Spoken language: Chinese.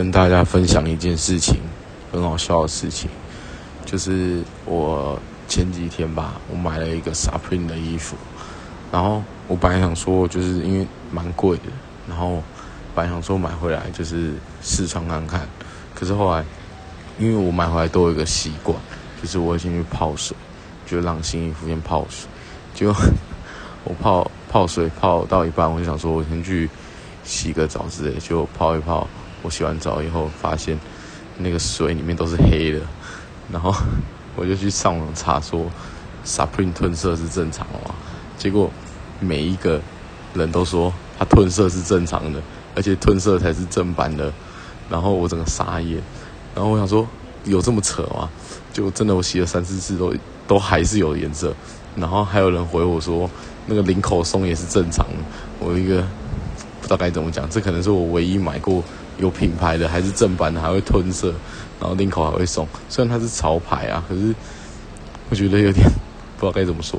跟大家分享一件事情，很好笑的事情，就是我前几天吧，我买了一个 Supreme 的衣服，然后我本来想说，就是因为蛮贵的，然后本来想说买回来就是试穿看看，可是后来因为我买回来都有一个习惯，就是我会先去泡水，就让新衣服先泡水，就 我泡泡水泡到一半，我就想说我先去洗个澡之类，就泡一泡。我洗完澡以后，发现那个水里面都是黑的，然后我就去上网查说，Supreme 褪色是正常的吗？结果每一个人都说它褪色是正常的，而且褪色才是正版的。然后我整个傻眼，然后我想说有这么扯吗？就真的我洗了三四次都都还是有颜色。然后还有人回我说那个领口松也是正常的。我一个大概怎么讲，这可能是我唯一买过。有品牌的还是正版的，还会吞色，然后领口还会送。虽然它是潮牌啊，可是我觉得有点 不知道该怎么说。